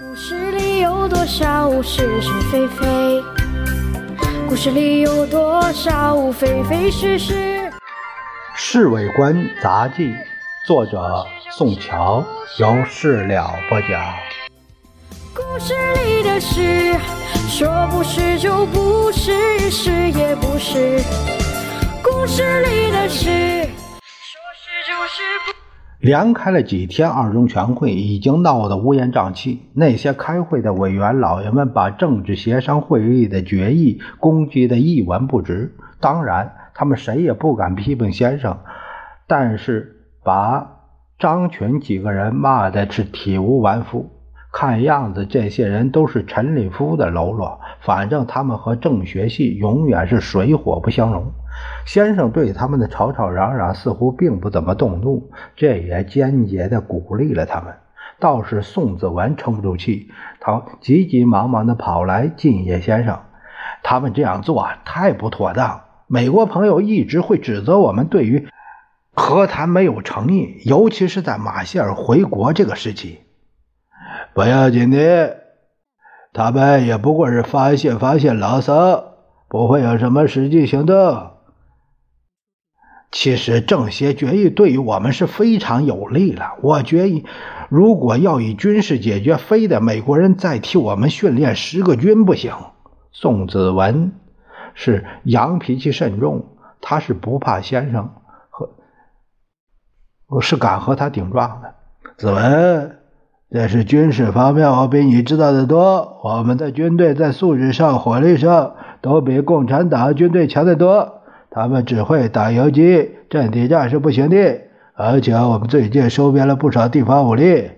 故事里有多少是是非非？故事里有多少非非是是？《侍卫官杂记》作者宋乔，由事了播讲。故事里的事，说不是就不是，是也不是。故事里的事，说是就是不。连开了几天二中全会，已经闹得乌烟瘴气。那些开会的委员老爷们把政治协商会议的决议攻击得一文不值。当然，他们谁也不敢批评先生，但是把张群几个人骂的是体无完肤。看样子，这些人都是陈立夫的喽啰。反正他们和政学系永远是水火不相容。先生对他们的吵吵嚷嚷似乎并不怎么动怒，这也间接的鼓励了他们。倒是宋子文撑不住气，他急急忙忙的跑来敬叶先生。他们这样做太不妥当。美国朋友一直会指责我们对于和谈没有诚意，尤其是在马歇尔回国这个时期。不要紧的，他们也不过是发泄发泄牢骚，不会有什么实际行动。其实政协决议对于我们是非常有利了。我决议，如果要以军事解决，非得美国人再替我们训练十个军不行。宋子文是羊脾气甚重，他是不怕先生和，我是敢和他顶撞的。子文，这是军事方面，我比你知道的多。我们的军队在素质上、火力上都比共产党军队强得多。他们只会打游击，阵地战是不行的。而且我们最近收编了不少地方武力。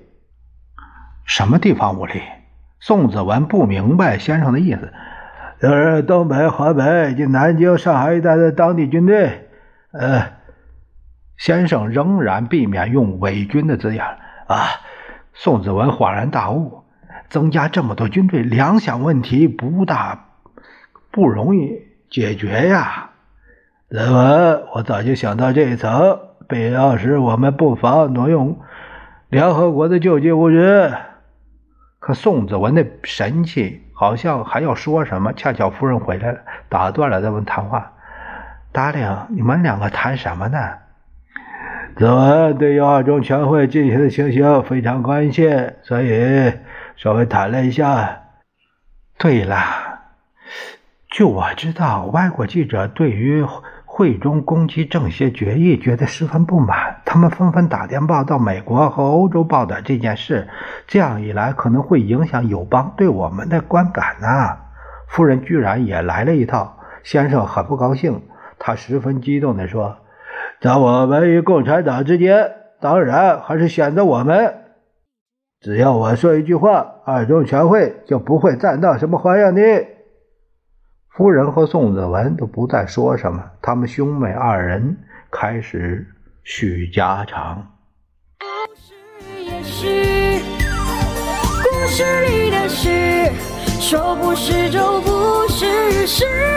什么地方武力？宋子文不明白先生的意思。就是东北、河北以及南京、上海一带的当地军队。呃，先生仍然避免用伪军的字眼。啊，宋子文恍然大悟，增加这么多军队，粮饷问题不大不容易解决呀。子文，我早就想到这一层。必要时，我们不妨挪用联合国的救济物资。可宋子文的神气好像还要说什么，恰巧夫人回来了，打断了他们谈话。达令，你们两个谈什么呢？子文对于二中全会进行的情形非常关切，所以稍微谈了一下。对了，据我知道，外国记者对于。会中攻击政协决议，觉得十分不满。他们纷纷打电报到美国和欧洲报道这件事。这样一来，可能会影响友邦对我们的观感呐。夫人居然也来了一套，先生很不高兴。他十分激动地说：“在我们与共产党之间，当然还是选择我们。只要我说一句话，二中全会就不会再闹什么花样的。”夫人和宋子文都不再说什么，他们兄妹二人开始叙家常。故事也是，故事里的事，说不是就不是，是也不是。